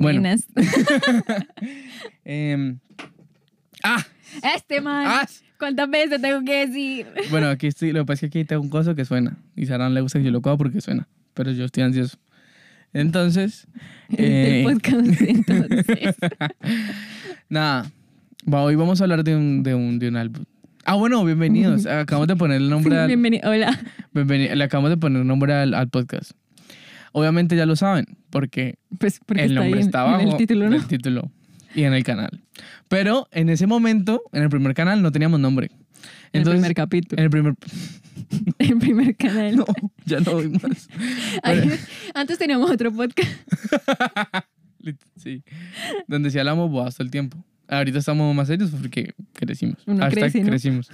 Bueno. Em, ah, Este man. ah. ¿Cuántas veces tengo que decir? Bueno, aquí estoy. Lo que pasa es que aquí tengo un coso que suena. Y Sara no le gusta que yo lo coja porque suena. Pero yo estoy ansioso. Entonces. eh, podcast, entonces. nada. Va, hoy vamos a hablar de un, de un, de un álbum. Ah, bueno, bienvenidos. Acabamos de poner el nombre al, Bienvenido. Hola. bienveni- le acabamos de poner el nombre al, al podcast. Obviamente ya lo saben, porque Pues porque el está nombre en- está abajo. en el título, en ¿no? el título y en el canal. Pero en ese momento, en el primer canal, no teníamos nombre. el Entonces, primer capítulo. en el primer. El primer canal. No, ya no doy más. Ay, antes teníamos otro podcast. Sí. Donde sí hablamos boas todo el tiempo. Ahorita estamos más serios porque crecimos. Uno Hashtag crece, ¿no? crecimos.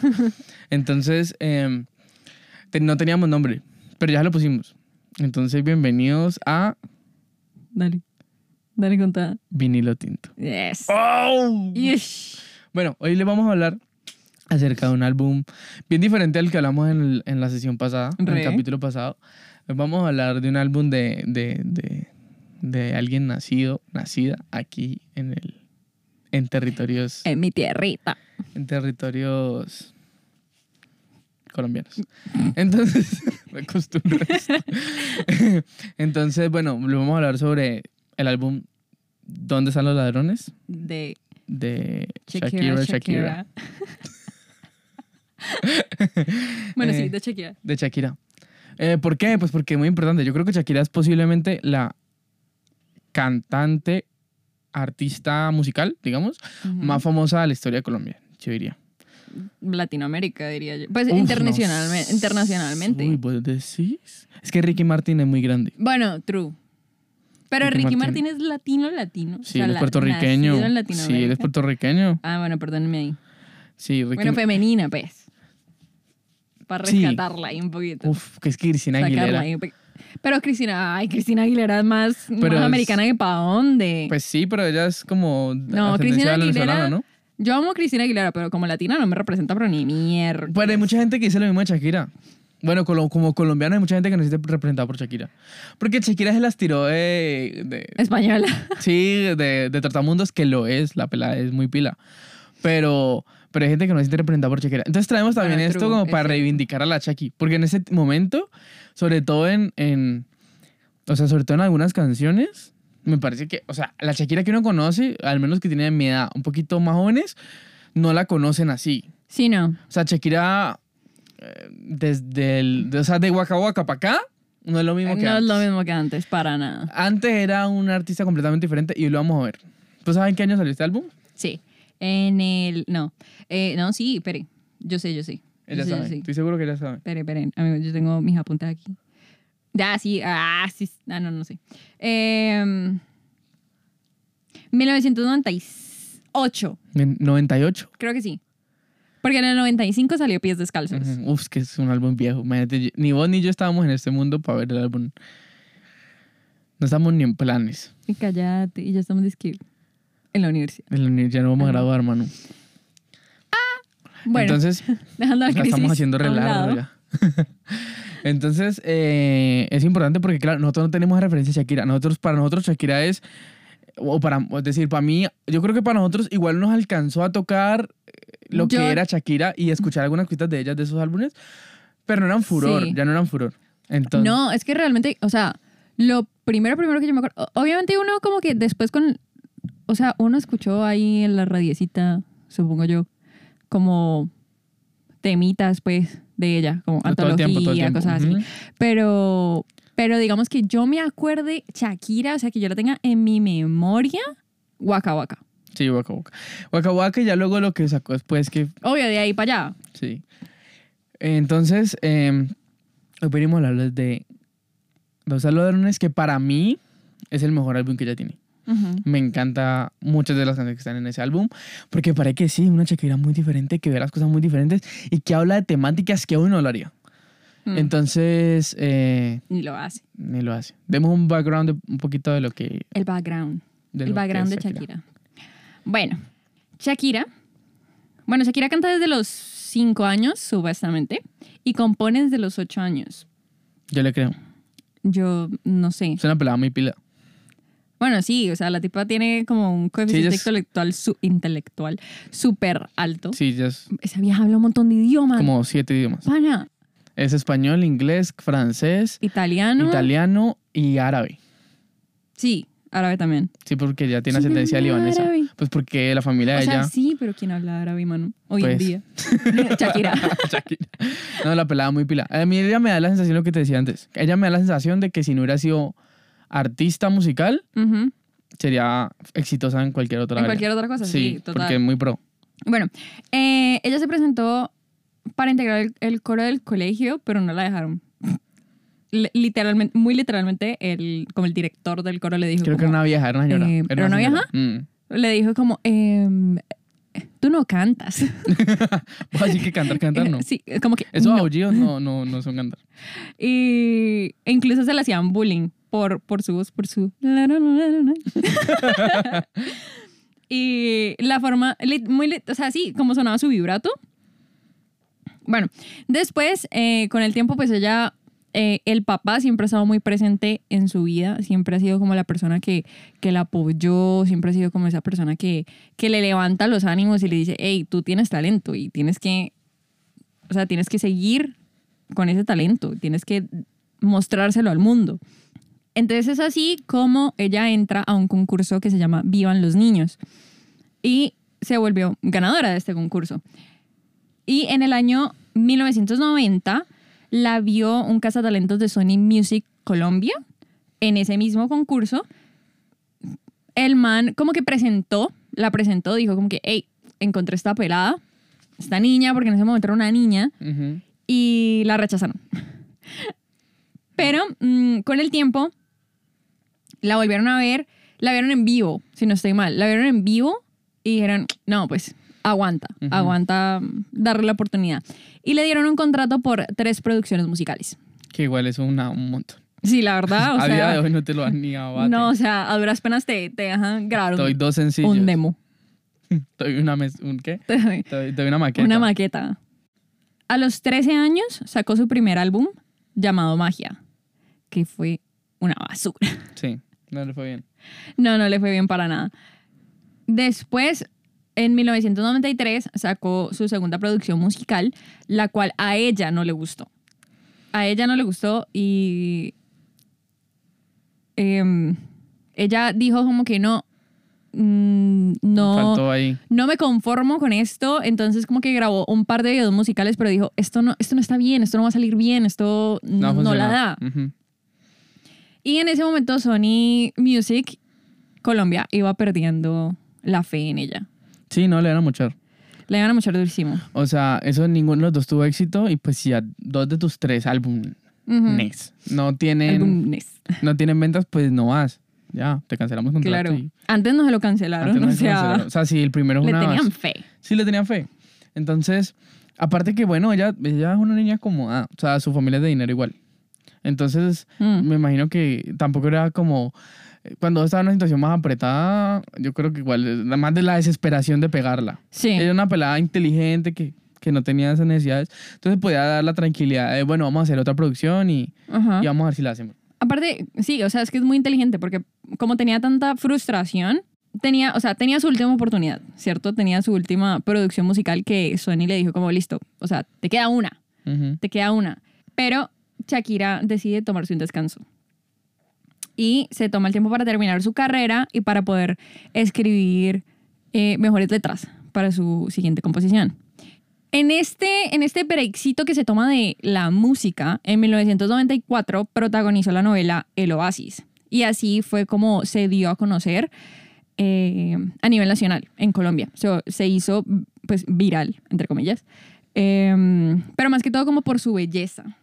Entonces, te- no teníamos nombre, pero ya lo pusimos. Entonces, bienvenidos a Dale. Dale contada. Vinilo Tinto. Yes. ¡Oh! Yesh. Bueno, hoy les vamos a hablar acerca de un álbum bien diferente al que hablamos en, el- en la sesión pasada, en el capítulo pasado. Vamos a hablar de un álbum de, de, de, de alguien nacido, nacida aquí en el en territorios En mi tierrita. en territorios colombianos. Entonces. Entonces, bueno, le vamos a hablar sobre el álbum ¿Dónde están los ladrones? De de Shakira. Shakira Shakira. bueno, sí, Eh, de Shakira. De Shakira. Eh, ¿Por qué? Pues porque es muy importante. Yo creo que Shakira es posiblemente la cantante, artista musical, digamos, más famosa de la historia de Colombia, yo diría. Latinoamérica, diría yo. Pues Uf, internacionalmente. no. internacionalmente. Uy, ¿vos decís? Es que Ricky Martin es muy grande. Bueno, true. Pero Ricky Ricky, Martin. Martin. es latino, latino. O Sí, sea, él es puertorriqueño. Sí, él es puertorriqueño. Ah, bueno, perdónenme ahí. Sí, Ricky Bueno, femenina, pues. Para Sí. rescatarla ahí un poquito. Uf, que es que Cristina Aguilera. ahí Pero Cristina, ay, Cristina Aguilera es más, Pero más es- americana que para dónde. Pues sí, pero ella es como No, Cristina Aguilera- ¿no? Yo amo a Cristina Aguilera, pero como latina no me representa, pero ni mierda. Pero hay mucha gente que dice lo mismo de Shakira. Bueno, colo- como colombiano hay mucha gente que no se siente representada por Shakira. Porque Shakira se las tiró de... de- Española. sí, de, de Tratamundos, que lo es, la pelada es muy pila. Pero, pero hay gente que no se siente representada por Shakira. Entonces traemos también Bueno, esto true, como para cierto. reivindicar a la Shaki. Porque en ese momento, sobre todo en, en... O sea, sobre todo en algunas canciones, me parece que... O sea, la Shakira que uno conoce, al menos que tiene mi edad, un poquito más jóvenes, no la conocen así. Sí, no. O sea, Shakira, eh, desde el, de, o sea, de Waka Waka para acá, no es lo mismo No que es antes. lo mismo que antes, para nada. Antes era un artista completamente diferente y hoy lo vamos a ver. ¿Tú sabes en qué año salió este álbum? Sí. En el. No. Eh, no, sí, espere. Yo sé, yo sé. Ella yo sabe. sé. Estoy seguro que ella sabe. Espere, espere. Amigo, yo tengo mis apuntes aquí. Ya, sí. Ah, sí. Ah, no, no sé. Eh, 1998. En 98. Creo que sí. Porque en el 95 salió Pies Descalzos. Ujú. Uf, es que es un álbum viejo. Imagínate, ni vos ni yo estábamos en este mundo para ver el álbum. No estamos ni en planes. Y cállate. Y ya estamos disque en la universidad. En la uni- Ya no vamos a Ajá. graduar, mano. Bueno, Entonces, dejando la crisis estamos haciendo relajo ya. Entonces, eh, es importante porque, claro, nosotros no tenemos referencia a Shakira. Nosotros, para nosotros, Shakira es, o para, es decir, para mí, yo creo que para nosotros igual nos alcanzó a tocar eh, lo Yo- que era Shakira y escuchar algunas cositas de ellas de esos álbumes, pero no eran furor, Sí. ya no eran furor. Entonces, No, es que realmente, o sea, lo primero, primero que yo me acuerdo, obviamente uno como que después con, o sea, uno escuchó ahí en la radiecita, supongo yo, como temitas, pues, de ella, como todo el tiempo, todo el tiempo. cosas así. Pero, pero digamos que yo me acuerde Shakira, o sea, que yo la tenga en mi memoria, Waka Waka. Sí, Waka Waka. Waka Waka y ya luego lo que sacó después que Obvio, de ahí para allá. Sí. Entonces, eh, hoy venimos a hablarles de Los Ladrones, que para mí es el mejor álbum que ella tiene. Me encanta muchas de las canciones que están en ese álbum, porque parece que sí, una Shakira muy diferente, que ve las cosas muy diferentes y que habla de temáticas que hoy no hablaría. Mm. Entonces, eh, Ni lo hace. ni lo hace. Demos un background, de- un poquito de lo que... El background. el lo background de es Shakira. Bueno, Shakira. Bueno, Shakira canta desde los 5 años, supuestamente, y compone desde los 8 años. Yo le creo. Yo no sé. Es una pelada muy pila. Bueno, sí, o sea, la tipa tiene como un coeficiente intelectual, su, intelectual súper alto. Sí, ya es Esa vieja habla un montón de idiomas. como siete idiomas. Pana, Es español, inglés, francés, italiano. italiano y árabe. Sí, árabe también. Sí, porque ya tiene ¿Quién ascendencia libanesa. árabe? Pues porque la familia O de sea, ella... sí, pero ¿quién habla árabe, mano? Hoy Pues. en día. Shakira. Shakira. No, la pelada muy pila. A mí ella me da la sensación, lo que te decía antes, ella me da la sensación de que si no hubiera sido artista musical, sería exitosa en cualquier otra En área. cualquier otra cosa, sí, total. porque es muy pro. Bueno, eh, ella se presentó para integrar el, el coro del colegio, pero no la dejaron. Li- Literalmente, muy literalmente, el, como el director del coro le dijo Creo que era una vieja, era una señora. eh, Era ¿era una señora. Mm. le dijo como, em, tú no cantas. Así que cantar, cantar no. Sí, como que Esos no. aullidos no, no, no son cantar. Y e incluso se le hacían bullying por, por su voz, por su... y la forma, muy, o sea, sí, como sonaba su vibrato. Bueno, después, eh, con el tiempo, pues ella, eh, el papá siempre ha estado muy presente en su vida, siempre ha sido como la persona que, que la apoyó, siempre ha sido como esa persona que, que le levanta los ánimos y le dice, hey, tú tienes talento y tienes que, o sea, tienes que seguir con ese talento, tienes que mostrárselo al mundo. Entonces es así como ella entra a un concurso que se llama Vivan los Niños y se volvió ganadora de este concurso. Y en el año 1990 la vio un cazatalentos de Sony Music Colombia en ese mismo concurso. El man como que presentó, la presentó, dijo como que, hey, encontré esta pelada, esta niña, porque en ese momento era una niña, y la rechazaron. Pero mm, con el tiempo la volvieron a ver, la vieron en vivo, si no estoy mal, la vieron en vivo y dijeron, no, pues aguanta, aguanta mm, darle la oportunidad. Y le dieron un contrato por tres producciones musicales. Que igual es una, un montón. Sí, la verdad, o a día de hoy no te lo dan ni no, o sea, a duras penas te, te dejan grabar un, dos sencillos. un demo. Doy una mes, ¿un qué? Una maqueta. Una maqueta. A los 13 años sacó su primer álbum llamado Magia, que fue una basura. Sí, no le fue bien. No, no le fue bien para nada. Después, en 1993, sacó su segunda producción musical, la cual a ella no le gustó. A ella no le gustó y em, ella dijo como que no, mm, no, ahí. no me conformo con esto, entonces como que grabó un par de videos musicales, pero dijo, esto no, esto no está bien, esto no va a salir bien, esto No, no, la da. Ujú. Y en ese momento Sony Music Colombia iba perdiendo la fe en ella. Sí, no le van a mochar. La iban a mochar durísimo. O sea, eso ninguno de los dos tuvo éxito y pues si a dos de tus tres álbumes Ujú. no tienen Álbumes. no tienen ventas, pues no vas. Ya, te cancelamos contrato. Claro. y- Antes no se lo cancelaron, antes no o se sea, cancelaron. o sea, sí, el primero es le una tenían fe. Sí, le tenían fe. Entonces, aparte que bueno, ella, ella es una niña acomodada, o sea, su familia es de dinero igual. Entonces, Mm. me imagino que tampoco era como cuando estaba en una situación más apretada, yo creo que igual, más de la desesperación de pegarla. Sí. Era una pelada inteligente que, que no tenía esas necesidades. Entonces podía dar la tranquilidad de, bueno, vamos a hacer otra producción y, y vamos a ver si la hacemos. Aparte, sí, o sea, es que es muy inteligente porque como tenía tanta frustración, tenía, o sea, tenía su última oportunidad, ¿cierto? Tenía su última producción musical que Sony le dijo como, listo, o sea, te queda una, Ujú. te queda una. Pero Shakira decide tomarse un descanso. Y se toma el tiempo para terminar su carrera y para poder escribir eh, mejores letras para su siguiente composición. En este, en este breakcito que se toma de la música, en 1994 protagonizó la novela El Oasis. Y así fue como se dio a conocer eh, a nivel nacional en Colombia. Se, se hizo pues viral, entre comillas. Eh, pero más que todo como por su belleza,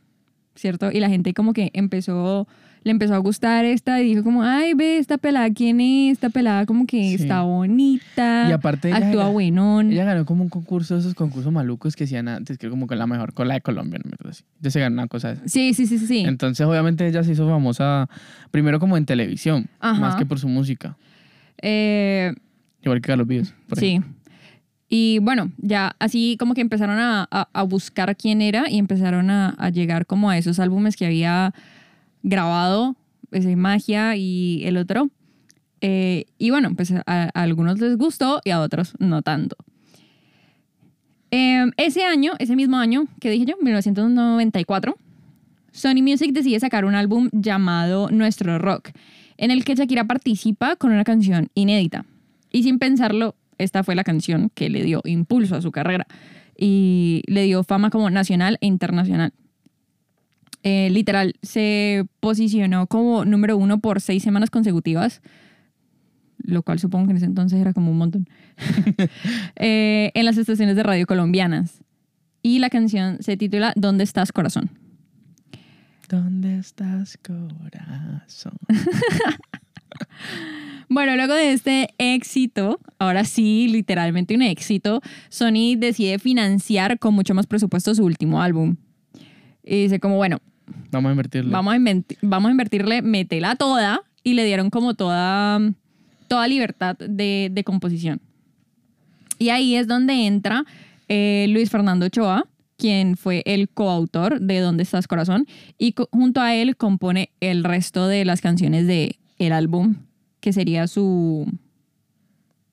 ¿cierto? Y la gente como que empezó, le empezó a gustar esta y dijo como, ay, ve esta pelada, ¿quién es? Esta pelada como que Sí. está bonita, Y aparte ella actúa era- buenón. Ella ganó como un concurso, esos concursos malucos que hacían antes, que como con la mejor cola de Colombia, no me acuerdo así. Entonces se ganó una cosa de esa. Sí, sí, sí, sí. sí. Entonces, obviamente, ella se hizo famosa primero como en televisión, Ajá. más que por su música. Eh, Igual que Carlos Vives. por sí. ejemplo. Y bueno, ya así como que empezaron a, a- buscar quién era y empezaron a, a llegar como a esos álbumes que había grabado, ese Magia y el otro. Eh, y bueno, pues a, algunos les gustó y a otros no tanto. Eh, ese año, ese mismo año que dije yo, 1994, Sony Music decide sacar un álbum llamado Nuestro Rock, en el que Shakira participa con una canción inédita. Y sin pensarlo, esta fue la canción que le dio impulso a su carrera y le dio fama como nacional e internacional. Eh, literal, se posicionó como número uno por seis semanas consecutivas, lo cual supongo que en ese entonces era como un montón, eh, en las estaciones de radio colombianas. Y la canción se titula ¿Dónde estás, corazón? ¿Dónde estás, corazón? Bueno, luego de este éxito, ahora sí, literalmente un éxito, Sony decide financiar con mucho más presupuesto su último álbum. Y dice como, bueno, Vamos a invertirle. vamos a, vamos a invertirle, metela toda, y le dieron como toda, toda libertad de, de composición. Y ahí es donde entra eh, Luis Fernando Ochoa, quien fue el coautor de ¿Dónde estás, corazón? Y co- junto a él compone el resto de las canciones de el álbum, que sería su,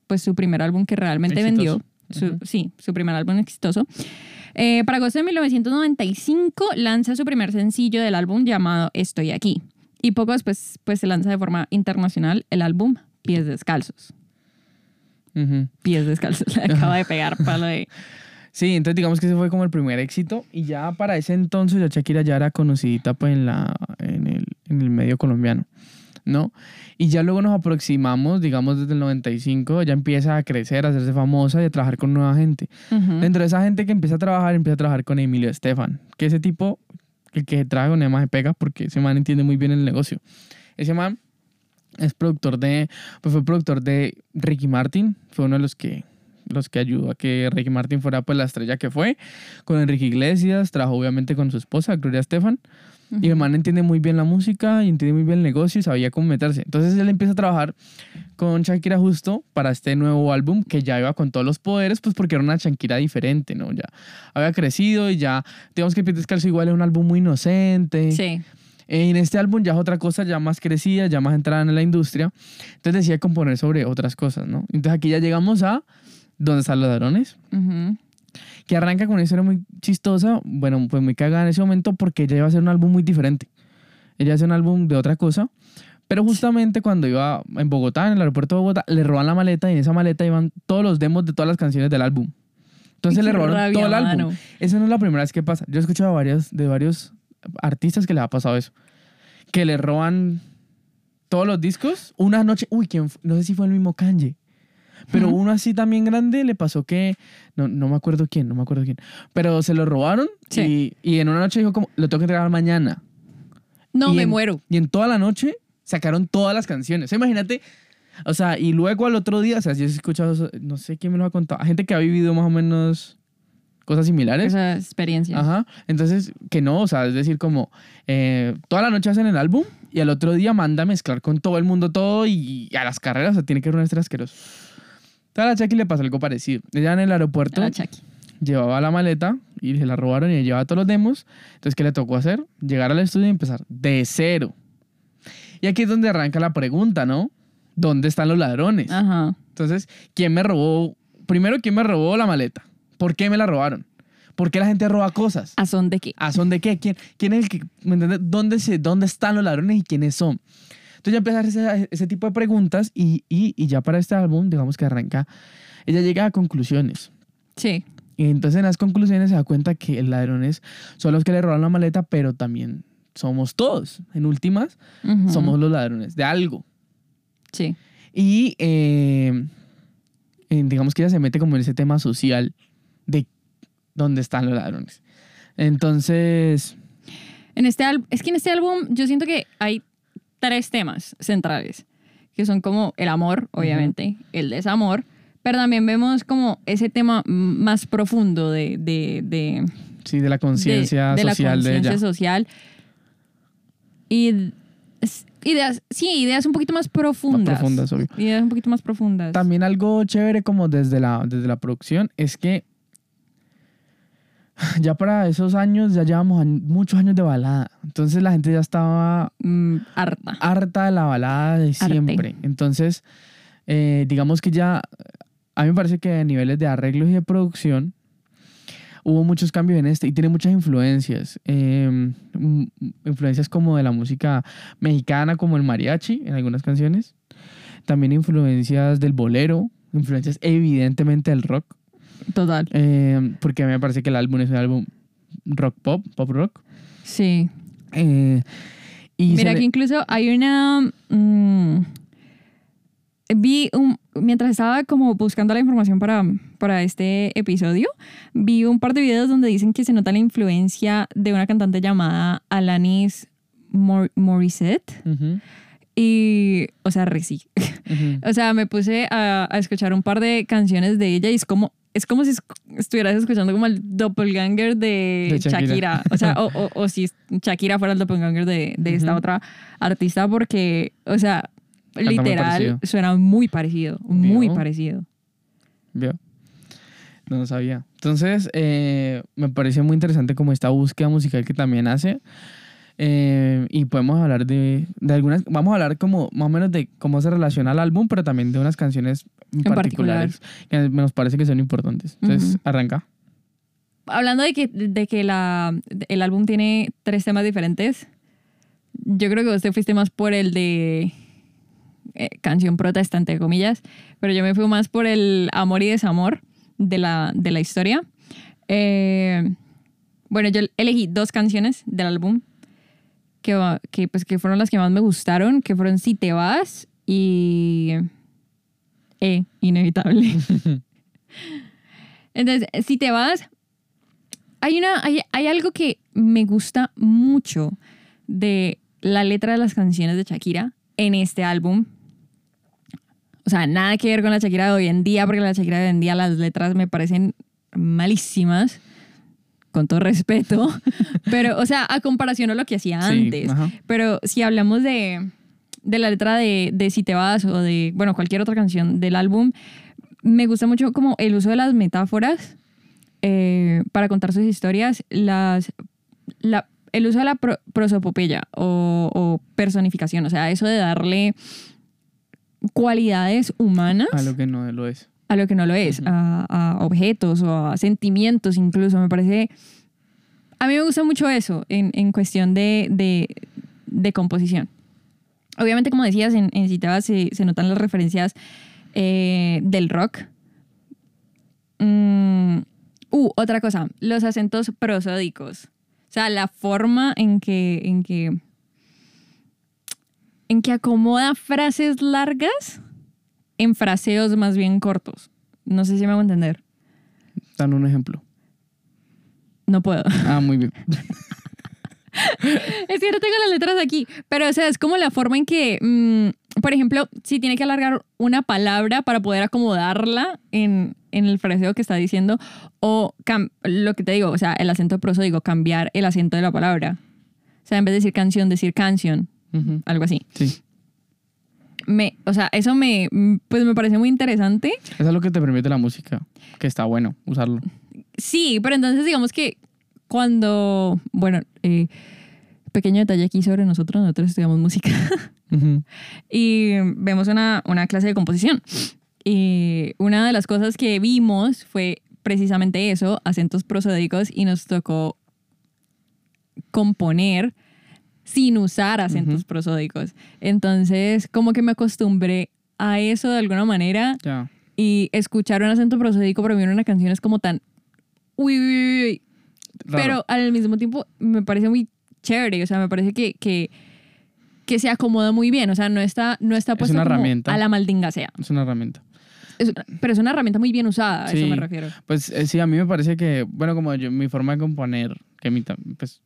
pues su primer álbum que realmente Exitoso. vendió. Su- Sí, su primer álbum exitoso. Eh, para agosto de 1995 lanza su primer sencillo del álbum llamado Estoy aquí. Y poco después pues, se lanza de forma internacional el álbum Pies Descalzos. Ujú. Pies Descalzos. Le acaba de pegar palo de... Sí, entonces digamos que ese fue como el primer éxito y ya para ese entonces ya Shakira ya era conocidita pues en, la, en, el, en el medio colombiano, ¿no? Y ya luego nos aproximamos, digamos desde el 95, ya empieza a crecer, a hacerse famosa y a trabajar con nueva gente. Dentro de esa gente que empieza a trabajar, empieza a trabajar con Emilio Estefan, que ese tipo, el que trabaja con Emma se pega porque ese man entiende muy bien el negocio. Ese man es productor de, pues fue productor de Ricky Martin, fue uno de los que, los que ayudó a que Ricky Martin fuera pues la estrella que fue, con Enrique Iglesias, trabajó obviamente con su esposa, Gloria Estefan, y el man entiende muy bien la música y entiende muy bien el negocio y sabía cómo meterse. Entonces él empieza a trabajar con Shakira justo para este nuevo álbum que ya iba con todos los poderes, pues porque era una Shakira diferente, ¿no? Ya había crecido y ya, digamos que Pies Descalzo igual es un álbum muy inocente. Sí. En este álbum ya es otra cosa, ya más crecida, ya más entrada en la industria. Entonces decía componer sobre otras cosas, ¿no? Entonces aquí ya llegamos a ¿Dónde están los ladrones? Que arranca con una historia muy chistosa, bueno, pues muy cagada en ese momento porque ella iba a hacer un álbum muy diferente. Ella hacer un álbum de otra cosa. Pero justamente cuando iba en Bogotá, en el aeropuerto de Bogotá, le roban la maleta y en esa maleta iban todos los demos de todas las canciones del álbum. Entonces le robaron rabia, todo el álbum. mano. Esa no es la primera vez que pasa. Yo he escuchado varios, de varios artistas que les ha pasado eso. Que le roban todos los discos. Una noche, uy, ¿quién no sé si fue el mismo Kanye. Pero uno así también grande le pasó que, no, no me acuerdo quién, no me acuerdo quién. Pero se lo robaron Sí. y, y en una noche dijo como, lo tengo que entregar mañana. No, Y me en- muero. Y en toda la noche sacaron todas las canciones. O sea, imagínate, o sea, y luego al otro día, o sea, si has escuchado, no sé quién me lo ha contado, gente que ha vivido más o menos cosas similares. Esa experiencia. Ajá. Entonces, que no, o sea, es decir, como eh, toda la noche hacen el álbum y al otro día manda a mezclar con todo el mundo todo y, y a las carreras, o sea, tiene que ser un asqueroso. Entonces a Chucky le pasó algo parecido. Ella en el aeropuerto A llevaba la maleta y se la robaron y ella llevaba todos los demos. Entonces, ¿qué le tocó hacer? Llegar al estudio y empezar de cero. Y aquí es donde arranca la pregunta, ¿no? ¿Dónde están los ladrones? Ajá. Entonces, ¿quién me robó? Primero, ¿quién me robó la maleta? ¿Por qué me la robaron? ¿Por qué la gente roba cosas? ¿A son de qué? ¿A son de qué? ¿Quién, quién es el que, me entiendes? ¿Dónde, se, ¿Dónde están los ladrones y quiénes son? Entonces ya empieza a hacer ese, ese tipo de preguntas y, y, y ya para este álbum, digamos que arranca, ella llega a conclusiones. Sí. Y entonces en las conclusiones se da cuenta que los ladrones son los que le roban la maleta, pero también somos todos. En últimas, somos los ladrones de algo. Sí. Y eh, digamos que ella se mete como en ese tema social de dónde están los ladrones. Entonces, En este álbum, es que en este álbum yo siento que hay tres temas centrales, que son como el amor, obviamente, el desamor, pero también vemos como ese tema más profundo de, de, de, sí, de la conciencia de la social de conciencia ella. social. Y ideas, sí, ideas un poquito más profundas. profundas, obvio. Ideas un poquito más profundas. También algo chévere como desde la, desde la producción es que ya para esos años ya llevamos muchos años de balada. Entonces la gente ya estaba Mm, harta. harta de la balada de siempre. Entonces, eh, digamos que ya, a mí me parece que a niveles de arreglos y de producción hubo muchos cambios en este y tiene muchas influencias. Eh, mm, influencias como de la música mexicana, como el mariachi en algunas canciones. También influencias del bolero, influencias evidentemente del rock. Total. eh, porque a mí me parece que el álbum es un álbum rock pop, pop rock. Sí. Eh, y Mira le- que incluso hay una... mm, vi un... Mientras estaba como buscando la información para, para este episodio, vi un par de videos donde dicen que se nota la influencia de una cantante llamada Alanis Mor- Morissette. Y, o sea, re sí. O sea, me puse a, a escuchar un par de canciones de ella y es como, es como si estuvieras escuchando como el doppelganger de, De Shakira. Shakira. O sea, o, o- o si Shakira fuera el doppelganger de, de esta otra artista porque, o sea, literal, suena muy parecido, muy parecido. ¿Vio? No lo sabía. Entonces, eh, me pareció muy interesante como esta búsqueda musical que también hace. Eh, y podemos hablar de, de algunas, vamos a hablar como más o menos de cómo se relaciona al álbum, pero también de unas canciones en particulares que nos parece que son importantes. Entonces, Ujú. arranca. Hablando de que, de que la, el álbum tiene tres temas diferentes, yo creo que vos te fuiste más por el de eh, canción protestante, comillas, pero yo me fui más por el amor y desamor de la, de la historia. Eh, bueno, yo elegí dos canciones del álbum que, que, pues, que fueron las que más me gustaron, que fueron Si te vas y E, Inevitable. Entonces, Si te vas, hay, una, hay, hay algo que me gusta mucho de la letra de las canciones de Shakira en este álbum. O sea, nada que ver con la Shakira de hoy en día, porque la Shakira de hoy en día las letras me parecen malísimas, con todo respeto. Pero, o sea, a comparación a lo que hacía Sí, antes. ajá. Pero si hablamos de, de la letra de, de Si te vas o de, bueno, cualquier otra canción del álbum, me gusta mucho como el uso de las metáforas eh, para contar sus historias, las, la, el uso de la pro- prosopopeya o, o personificación, o sea, eso de darle cualidades humanas A lo que no lo es. a lo que no lo es, a, a objetos o a sentimientos incluso. Me parece... A mí me gusta mucho eso en, en cuestión de, de, de composición. Obviamente, como decías, en, en se, se notan las referencias eh, del rock. Mm, uh, otra cosa, los acentos prosódicos. O sea, la forma en que, en que, en que acomoda frases largas en fraseos más bien cortos. No sé si me hago entender. Dan un ejemplo. No puedo. Ah, muy bien. Es que no tengo las letras aquí, pero o sea, es como la forma en que, mm, por ejemplo, si tiene que alargar una palabra para poder acomodarla en, en el fraseo que está diciendo, o lo que te digo, o sea, el acento prosódico, cambiar el acento de la palabra. O sea, en vez de decir canción, decir canción, Ujú, algo así. Sí. Me, o sea, eso me, pues me parece muy interesante. Eso es lo que te permite la música, que está bueno usarlo. Sí, pero entonces digamos que cuando, bueno, eh, pequeño detalle aquí sobre nosotros, nosotros estudiamos música Ujú. y vemos una, una clase de composición. Y una de las cosas que vimos fue precisamente eso, acentos prosódicos, y nos tocó componer sin usar acentos Ujú. prosódicos. Entonces, como que me acostumbré a eso de alguna manera Ya. y escuchar un acento prosódico para mí en una canción es como tan... Uy, uy, uy, uy, Raro. pero al mismo tiempo me parece muy chévere, o sea, me parece que, que, que se acomoda muy bien, o sea, no está, no está puesto una como herramienta. a la maldinga sea. Es una herramienta. Es pero es una herramienta muy bien usada, a eso me refiero. Pues eh, sí, a mí me parece que, bueno, como yo, mi forma de componer, que tam- pues,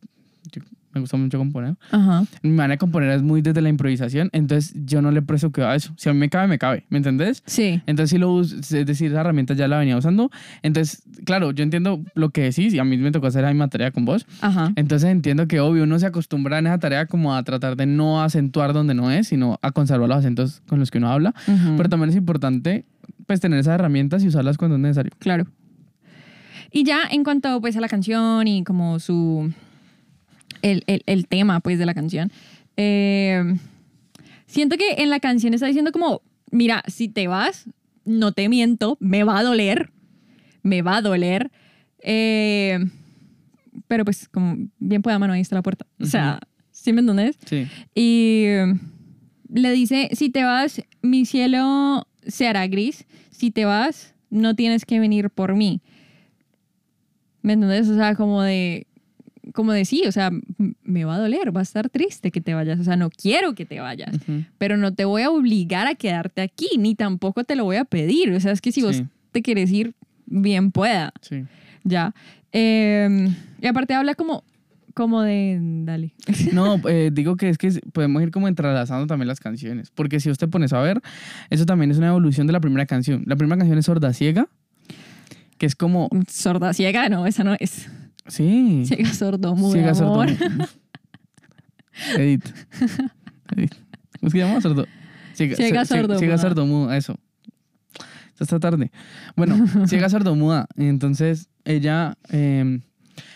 yo- me gusta mucho componer. Ajá. Mi manera de componer es muy desde la improvisación, entonces yo no le presto cuidado a eso. Si a mí me cabe, me cabe, ¿me entendés? Sí. Entonces sí lo uso, es decir, esa herramienta ya la venía usando. Entonces, claro, yo entiendo lo que decís y a mí me tocó hacer misma tarea con vos. Ajá. Entonces entiendo que obvio uno se acostumbra en esa tarea como a tratar de no acentuar donde no es, sino a conservar los acentos con los que uno habla. Pero también es importante pues tener esas herramientas y usarlas cuando es necesario. Claro. Y ya en cuanto pues a la canción y como su... El, el- el tema pues de la canción. eh, siento que en la canción está diciendo como, mira, si te vas, no te miento, me va a doler, me va a doler. eh, pero pues como bien pueda mano, ahí está la puerta. O sea, ¿sí me entiendes? Sí. Y le dice, si te vas, mi cielo se hará gris. Si te vas, no tienes que venir por mí. ¿Me entiendes? O sea, como de, como de sí, o sea, me va a doler, va a estar triste que te vayas. O sea, no quiero que te vayas, pero no te voy a obligar a quedarte aquí, ni tampoco te lo voy a pedir. O sea, es que si vos te quieres ir, bien pueda. Sí. Ya. Eh, y aparte habla como, como de, dale. No, eh, digo que es que podemos ir como entrelazando también las canciones. Porque si usted pones a ver, eso también es una evolución de la primera canción. La primera canción es Sorda Ciega, que es como. Sorda ciega, no, esa no es. Sí. Ciega sordo, mudo, Ciega amor. sordo. Edit. Edit. ¿Cómo se llama? Sordo. Ciega, Ciega, so- ciega- sordo, Ciega muda. sordo muda, eso. Ya está tarde. Bueno, ciega sordo muda. Entonces, ella eh,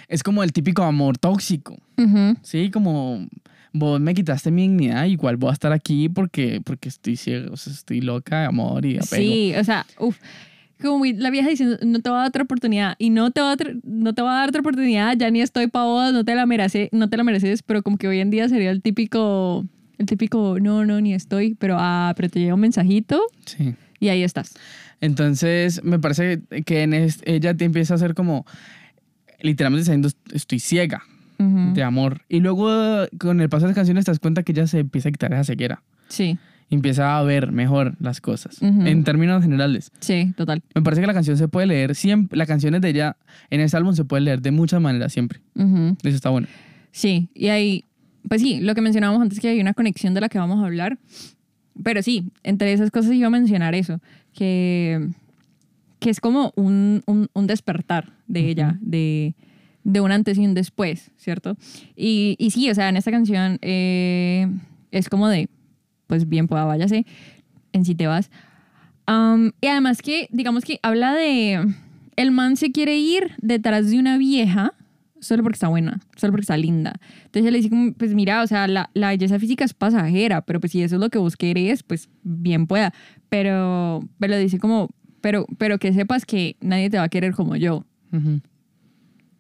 es como el típico amor tóxico. Sí, como vos me quitaste mi dignidad, igual voy a estar aquí porque, porque estoy ciega, o sea, estoy loca de amor y de apego. Sí, o sea, uff. Como muy- la vieja diciendo, no te voy a dar otra oportunidad. Y no te voy a, no te voy a dar otra oportunidad, ya ni estoy pa' vos, no te la mereces, no te la mereces, pero como que hoy en día sería el típico, el típico, no, no, ni estoy, pero ah, pero te llega un mensajito Sí. y ahí estás. Entonces, me parece que en es- ella te empieza a hacer como, literalmente diciendo, estoy ciega Ujú. de amor. Y luego, con el paso de las canciones, te das cuenta que ella se empieza a quitar esa ceguera. Sí, empieza a ver mejor las cosas. Ujú. En términos generales. sí, total. Me parece que la canción se puede leer siempre, las canciones de ella en este álbum se puede leer de muchas maneras siempre. Ujú. Eso está bueno. Sí, y ahí, pues sí, lo que mencionábamos antes, que hay una conexión de la que vamos a hablar. Pero sí, entre esas cosas iba a mencionar eso, que, que es como un, un, un despertar de ella, de, de un antes y un después, ¿cierto? Y, y sí, o sea, en esta canción eh, es como de, pues bien pueda, váyase, en si te vas. Y además que, digamos que habla de, el man se quiere ir detrás de una vieja solo porque está buena, solo porque está linda. Entonces ella le dice, como, pues mira, o sea, la, la belleza física es pasajera, pero pues si eso es lo que vos querés, pues bien pueda. Pero, pero le dice como, pero, pero que sepas que nadie te va a querer como yo. Ujú.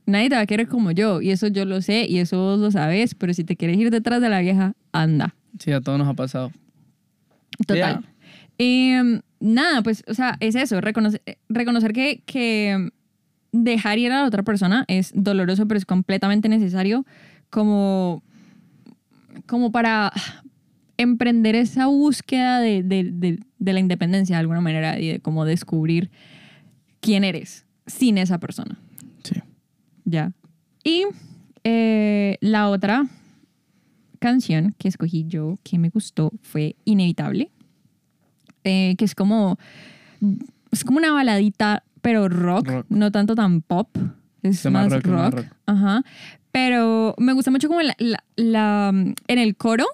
Nadie te va a querer como yo, y eso yo lo sé, y eso vos lo sabes, pero si te quieres ir detrás de la vieja, anda. Sí, a todos nos ha pasado. Total. Eh, nada, pues, o sea, es eso, reconocer, reconocer que, que dejar ir a la otra persona es doloroso, pero es completamente necesario como, como para emprender esa búsqueda de, de- de- de la independencia de alguna manera y de cómo descubrir quién eres sin esa persona. Sí. Ya. Y eh, la otra canción que escogí yo que me gustó fue Inevitable, eh, que es como, es como una baladita, pero rock, Rock. no tanto tan pop, es más más rock, más. Ajá. Pero me gusta mucho como la, la- la- en el coro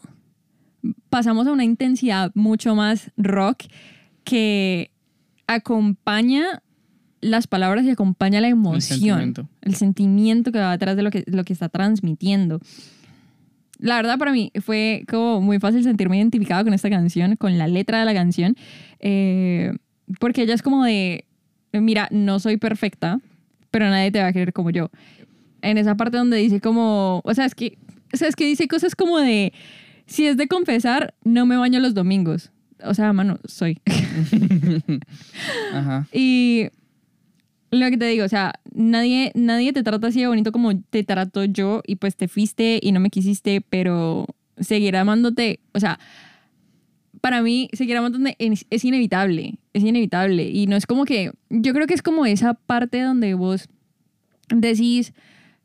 pasamos a una intensidad mucho más rock que acompaña las palabras y acompaña la emoción, sentimiento. el sentimiento que va detrás de lo que, lo que está transmitiendo. La verdad para mí fue como muy fácil sentirme identificada con esta canción, con la letra de la canción, eh, porque ella es como de, mira, no soy perfecta, pero nadie te va a querer como yo. En esa parte donde dice como, o sea, es que, o sea, es que dice cosas como de, si es de confesar, no me baño los domingos. O sea, mano, soy. Ajá. Y lo que te digo, o sea, nadie, nadie te trata así de bonito como te trato yo y pues te fuiste y no me quisiste, pero seguir amándote, o sea, para mí seguir amándote es, inevitable, es inevitable. Y no es como que, yo creo que es como esa parte donde vos decís,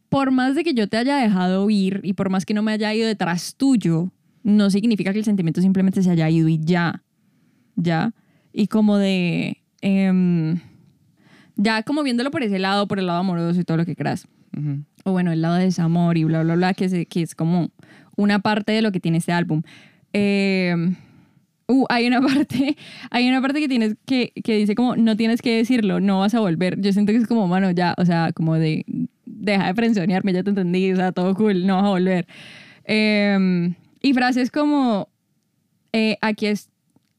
por más de que yo te haya dejado ir y por más que no me haya ido detrás tuyo, no significa que el sentimiento simplemente se haya ido y ya, ya. Y como de, em, ya como viéndolo por ese lado, por el lado amoroso y todo lo que creas. Ujú. O bueno, el lado de desamor y bla, bla, bla, que es, que es como una parte de lo que tiene este álbum. Em, Uh, hay una parte, hay una parte que tienes que, que dice como no tienes que decirlo, no vas a volver. Yo siento que es como, mano, ya, o sea, como de deja de frenzonearme, ya te entendí, o sea, todo cool, no vas a volver. Em, y frases como eh, aquí es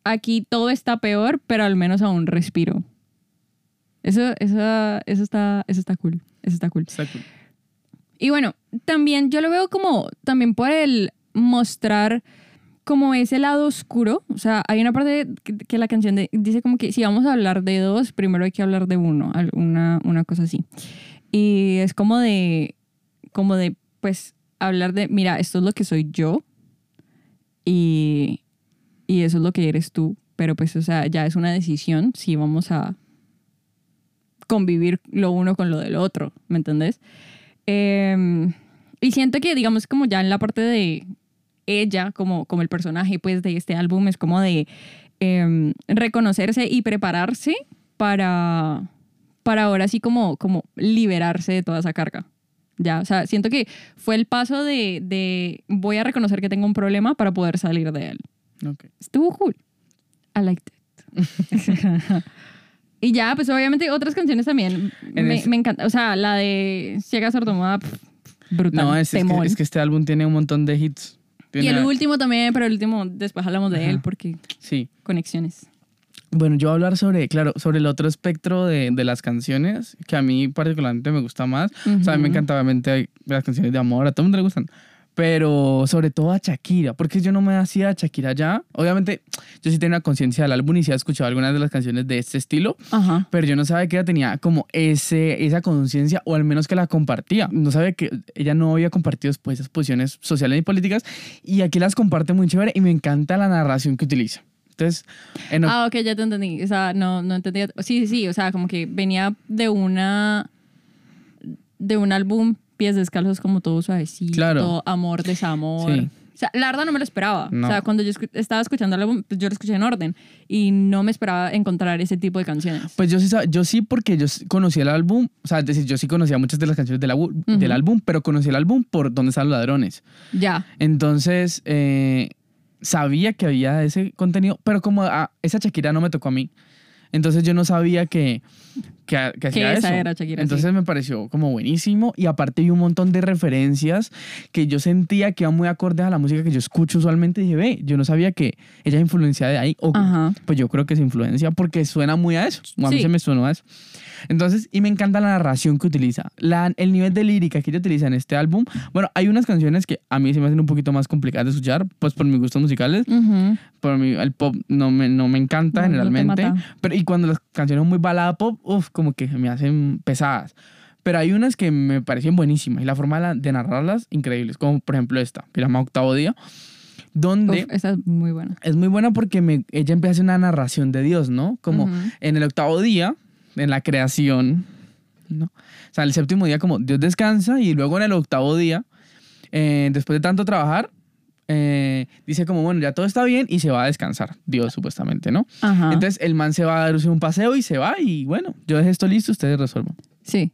aquí todo está peor, pero al menos aún respiro. Eso, eso, eso, está, eso está cool. Eso está cool. Está cool. Y bueno, también yo lo veo como también por el mostrar como ese lado oscuro. O sea, hay una parte que, que la canción de- dice como que si vamos a hablar de dos, primero hay que hablar de uno, una, una cosa así. Y es como de, como de, pues, hablar de, mira, esto es lo que soy yo y, y eso es lo que eres tú. Pero pues, o sea, ya es una decisión si vamos a convivir lo uno con lo del otro, ¿me entendés? Eh, y siento que, digamos, como ya en la parte de ella, como, como el personaje pues de este álbum, es como de eh, reconocerse y prepararse para, para ahora sí como, como liberarse de toda esa carga. Ya, o sea, siento que fue el paso de, de voy a reconocer que tengo un problema para poder salir de él. Ok. Estuvo cool. I liked it. y ya, pues obviamente otras canciones también me, ese- me encanta. O sea, la de Ciega Sordomuda, pff, brutal. No, es, es que, es que este álbum tiene un montón de hits. y Tiene- el último también, pero el último después hablamos de él Ajá. porque Sí. conexiones. Bueno, yo voy a hablar sobre, claro, sobre el otro espectro de, de las canciones, que a mí particularmente me gusta más. O sea, a mí me encanta, obviamente, las canciones de amor, a todo el mundo le gustan. Pero sobre todo a Shakira, porque yo no me hacía a Shakira ya. Obviamente, yo sí tenía conciencia del álbum y sí había escuchado algunas de las canciones de este estilo, Ajá. pero yo no sabía que ella tenía como ese, esa conciencia, o al menos que la compartía. No sabía que ella no había compartido después esas posiciones sociales y políticas, y aquí las comparte muy chévere y me encanta la narración que utiliza. Entonces, en Ah, ok, ya te entendí. O sea, no, no entendía. Sí, sí, sí. O sea, como que venía de una. de un álbum pies descalzos como todo suavecito. Claro. Amor, desamor. Sí. O sea, la verdad no me lo esperaba. No. O sea, cuando yo estaba escuchando el álbum, pues yo lo escuché en orden. Y no me esperaba encontrar ese tipo de canciones. Pues yo sí, yo sí porque yo conocí el álbum, o sea, es decir, yo sí conocía muchas de las canciones del, abu- Ujú. del álbum, pero conocí el álbum por Dónde están los ladrones. Ya. Entonces, eh, sabía que había ese contenido, pero como a esa Shakira no me tocó a mí, entonces yo no sabía que, que, que hacía esa eso. era Shakira, Entonces me pareció como buenísimo y aparte vi un montón de referencias que yo sentía que iban muy acordes a la música que yo escucho usualmente y dije, ve, yo no sabía que ella es influenciada de ahí. O, Ajá. pues yo creo que es influencia porque suena muy a eso. A mí Sí. se me suena a eso. Entonces, y me encanta la narración que utiliza. La, el nivel de lírica que ella utiliza en este álbum. Bueno, hay unas canciones que a mí se me hacen un poquito más complicadas de escuchar, pues por mis gustos musicales. Ujú. Por mí, el pop no me, no me encanta No, no te generalmente. mata. pero y cuando las canciones son muy balada pop, uff, como que me hacen pesadas. Pero hay unas que me parecen buenísimas y la forma de, la- de narrarlas, increíbles. Como por ejemplo esta, que se llama Octavo Día, donde Uf, esa es muy buena. es muy buena porque me, ella empieza a hacer una narración de Dios, ¿no? Como en el octavo día, en la creación, ¿no? O sea, el séptimo día como Dios descansa y luego en el octavo día, eh, después de tanto trabajar, eh, dice como, bueno, ya todo está bien y se va a descansar, Dios supuestamente, ¿no? Ajá. Entonces el man se va a darse un paseo y se va y bueno, yo dejé esto listo, ustedes resuelvan. sí.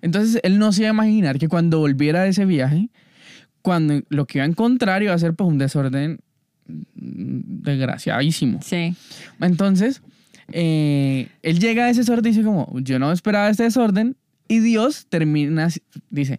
Entonces él no se iba a imaginar que cuando volviera de ese viaje, cuando lo que iba a encontrar iba a ser pues un desorden desgraciadísimo. Sí. Entonces, eh, él llega a ese desorden y dice como, yo no esperaba este desorden y Dios termina, dice,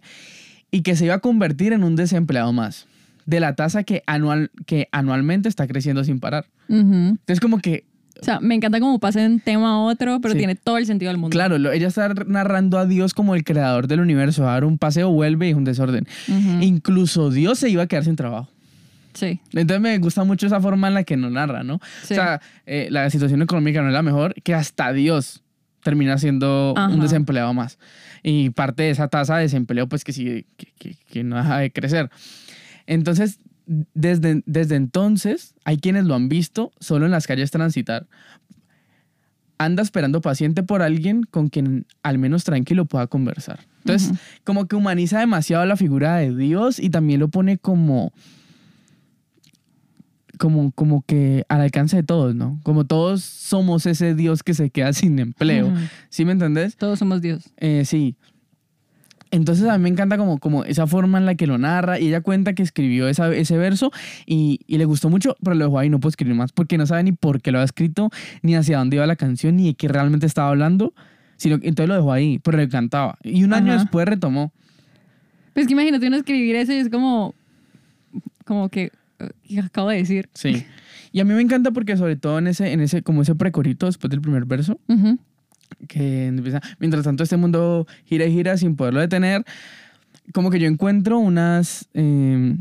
y que se iba a convertir en un desempleado más de la tasa que, anual, que anualmente está creciendo sin parar. Ujú. Entonces como que, O sea, me encanta cómo pasa de un tema a otro, pero Sí. tiene todo el sentido del mundo. claro, lo- ella está narrando a Dios como el creador del universo, va a dar un paseo, vuelve y es un desorden. Ujú. Incluso Dios se iba a quedar sin trabajo. Sí. Entonces me gusta mucho esa forma en la que nos narra, ¿no? Sí. O sea, eh, la situación económica no es la mejor, que hasta Dios termina siendo Ajá. un desempleado más. Y parte de esa tasa de desempleo, pues que sigue, que, que- que no deja de crecer. Entonces, desde, desde entonces, hay quienes lo han visto solo en las calles transitar. Anda esperando paciente por alguien con quien al menos tranquilo pueda conversar. Entonces, como que humaniza demasiado la figura de Dios y también lo pone como como, como que al alcance de todos, ¿no? Como todos somos ese Dios que se queda sin empleo. Ujú. ¿Sí me entendés? Todos somos Dios. Eh, sí. Entonces a mí me encanta como, como esa forma en la que lo narra y ella cuenta que escribió esa, ese verso y, y le gustó mucho, pero lo dejó ahí, no puedo escribir más porque no sabe ni por qué lo ha escrito, ni hacia dónde iba la canción, ni de qué realmente estaba hablando, sino que entonces lo dejó ahí, pero le cantaba. Y un año Ajá. después retomó. Pues que imagínate uno escribir eso y es como, como que, ¿qué acabo de decir? Sí. Y a mí me encanta porque sobre todo en ese, en ese, como ese precorito después del primer verso, Ujú. Que empieza, mientras tanto este mundo gira y gira sin poderlo detener, como que yo encuentro unas, eh,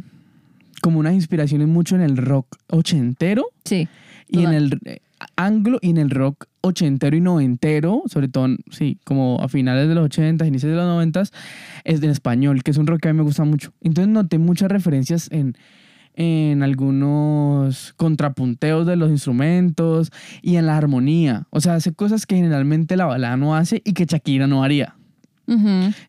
como unas inspiraciones mucho en el rock ochentero Sí. y en Total. el eh, anglo y en el rock ochentero y noventero, sobre todo, sí, como a finales de los ochentas, inicios de los noventas, es del español, que es un rock que a mí me gusta mucho. Entonces noté muchas referencias en, en algunos contrapunteos de los instrumentos y en la armonía. O sea, hace cosas que generalmente la balada no hace y que Shakira no haría.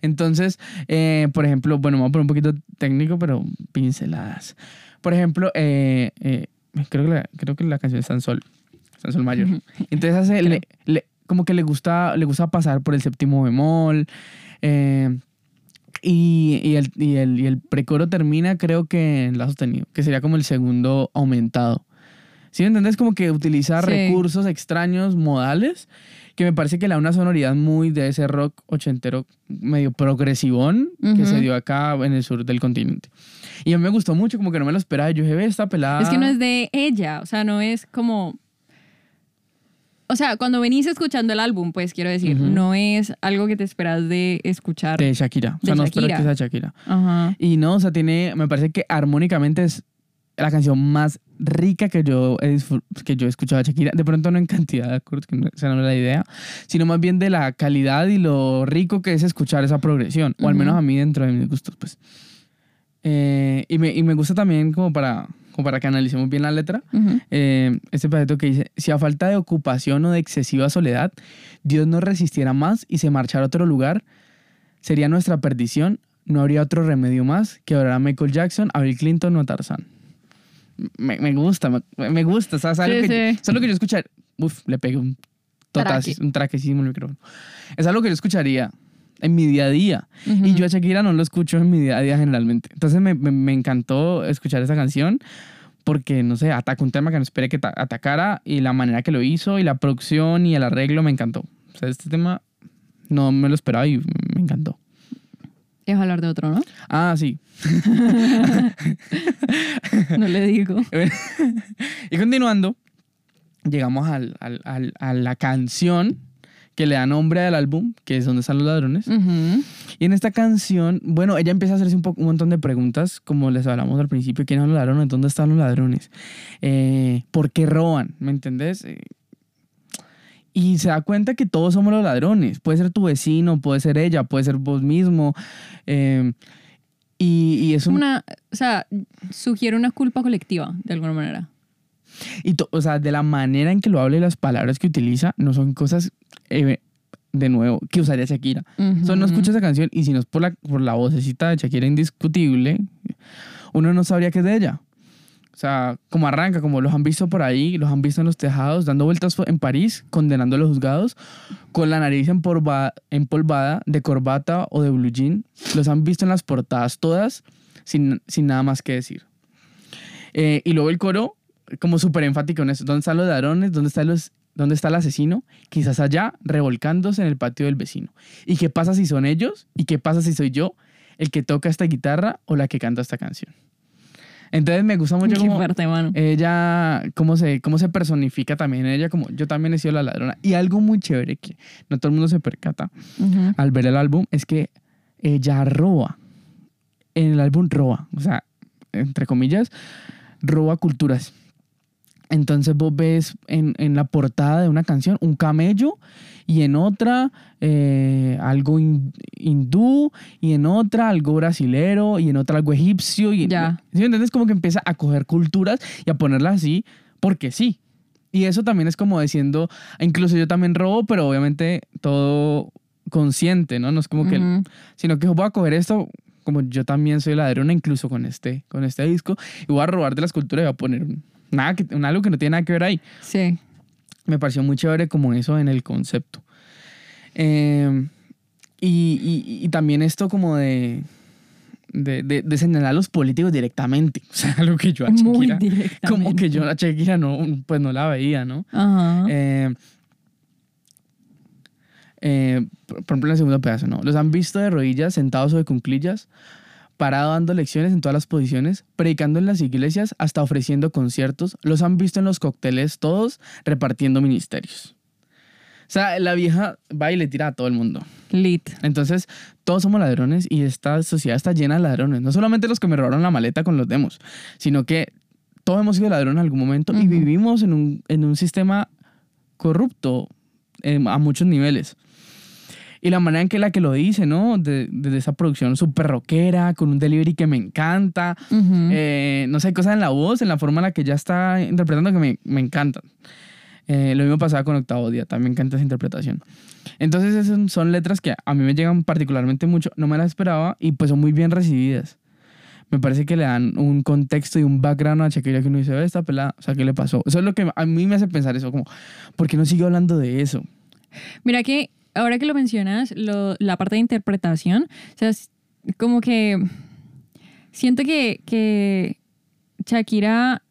Entonces, eh, por ejemplo, bueno, voy a poner un poquito técnico, pero pinceladas. Por ejemplo, eh, eh, creo, que la, creo que la canción es San Sol, San Sol Mayor. Entonces, hace, le- le- como que le gusta, le gusta pasar por el séptimo bemol. eh, y, y el, y, el, y el precoro termina, creo que en la sostenido, que sería como el segundo aumentado. ¿Sí me entendés? Como que utiliza Sí. recursos extraños, modales, que me parece que le da una sonoridad muy de ese rock ochentero medio progresivón que Ujú. se dio acá en el sur del continente. Y a mí me gustó mucho, como que no me lo esperaba. Yo dije, ve esta pelada. Es que no es de ella, o sea, no es como... O sea, cuando venís escuchando el álbum, pues quiero decir, no es algo que te esperas de escuchar. de Shakira. O sea, no espero que Shakira. sea Shakira. Ajá. Y no, o sea, tiene, me parece que armónicamente es la canción más rica que yo que yo he escuchado de Shakira. De pronto no en cantidad de acordes, que no, esa no es la idea, sino más bien de la calidad y lo rico que es escuchar esa progresión, o al menos a mí dentro de mis gustos, pues. Eh, y, me, y me gusta también como para, como para que analicemos bien la letra, Ujú. eh, este pedacito que dice, si a falta de ocupación o de excesiva soledad, Dios no resistiera más y se marchara a otro lugar, sería nuestra perdición, no habría otro remedio más que orar a Michael Jackson, a Bill Clinton o a Tarzán. Me, me gusta, me, me gusta, ¿sabes? Algo Sí, que, sí. Es algo que yo escuchar, uf, le pegué un Traque. un traquecísimo al micrófono. Es algo que yo escucharía en mi día a día. Y yo a Shakira no lo escucho en mi día a día generalmente. Entonces me, me, me encantó escuchar esa canción porque, no sé, ataca un tema que no esperé que ta- atacara y la manera que lo hizo y la producción y el arreglo me encantó. O sea, este tema no me lo esperaba y me encantó. Es hablar de otro, ¿no? Ah, sí. No le digo. y continuando, llegamos al, al- al- a la canción que le da nombre al álbum, que es Donde están los ladrones. Y en esta canción, bueno, ella empieza a hacerse un, un montón de preguntas, como les hablamos al principio, ¿quiénes son los ladrones? ¿Dónde están los ladrones? Eh, ¿Por qué roban? ¿Me entendés? Eh, y se da cuenta que todos somos los ladrones. Puede ser tu vecino, puede ser ella, puede ser vos mismo. eh, y, y es un... Una, o sea, sugiere una culpa colectiva, de alguna manera. Y o sea, de la manera en que lo habla y las palabras que utiliza, no son cosas, eh, de nuevo, que usaría Shakira. O sea, uno Ujú. escucha esa canción y si no es por la, por la vocecita de Shakira indiscutible, uno no sabría que es de ella. O sea, como arranca, como los han visto por ahí, los han visto en los tejados, dando vueltas en París, condenando a los juzgados, con la nariz empolva- empolvada, de corbata o de blue jean. Los han visto en las portadas todas, sin, sin nada más que decir. Eh, y luego el coro, como súper enfático en eso. ¿Dónde están los ladrones? ¿Dónde está, los, ¿Dónde está el asesino? Quizás allá, revolcándose en el patio del vecino. ¿Y qué pasa si son ellos? ¿Y qué pasa si soy yo el que toca esta guitarra o la que canta esta canción? Entonces me gusta mucho fuerte, mano. ella, cómo se, cómo se personifica también ella, como yo también he sido la ladrona. Y algo muy chévere que no todo el mundo se percata al ver el álbum es que ella roba. En el álbum roba, o sea, entre comillas, roba culturas. Entonces vos ves en, en la portada de una canción un camello y en otra eh, algo hin- hindú y en otra algo brasilero y en otra algo egipcio. Y, Ya. ¿Sí me entiendes? Como que empieza a coger culturas y a ponerlas así porque sí. Y eso también es como diciendo, incluso yo también robo, pero obviamente todo consciente, ¿no? No es como que, Ujú. sino que voy a coger esto, como yo también soy ladrona, incluso con este, con este disco, y voy a robar de las culturas y voy a poner un, nada que, un algo que no tiene nada que ver ahí. Sí. Me pareció muy chévere como eso en el concepto. Eh, Y, y- y también esto como de, de, de, de señalar a los políticos directamente. O sea, lo que yo a Shakira, como que yo a Shakira no, pues no la veía, ¿no? Ajá. Eh, eh, por por ejemplo, en el segundo pedazo, ¿no? Los han visto de rodillas, sentados o de cunclillas, parado dando lecciones en todas las posiciones, predicando en las iglesias, hasta ofreciendo conciertos. Los han visto en los cócteles todos, repartiendo ministerios. O sea, la vieja va y le tira a todo el mundo. Lit. Entonces, todos somos ladrones y esta sociedad está llena de ladrones. No solamente los que me robaron la maleta con los demos, sino que todos hemos sido ladrones en algún momento y Ujú. vivimos en un, en un sistema corrupto eh, a muchos niveles. Y la manera en que la que lo dice, ¿no? De, de esa producción súper rockera, con un delivery que me encanta. Ujú. Eh, no sé, cosas en la voz, en la forma en la que ella está interpretando que me, me encantan. Eh, lo mismo pasaba con Octavo Día, también encanta esa interpretación. Entonces esas son letras que a mí me llegan particularmente mucho, no me las esperaba y pues son muy bien recibidas. Me parece que le dan un contexto y un background a Shakira que uno dice, "Ve, esta pelada, o sea, ¿qué le pasó? Eso es lo que a mí me hace pensar eso, como, ¿por qué no sigue hablando de eso? Mira que ahora que lo mencionas, lo- la parte de interpretación, o sea, es como que siento que, que Shakira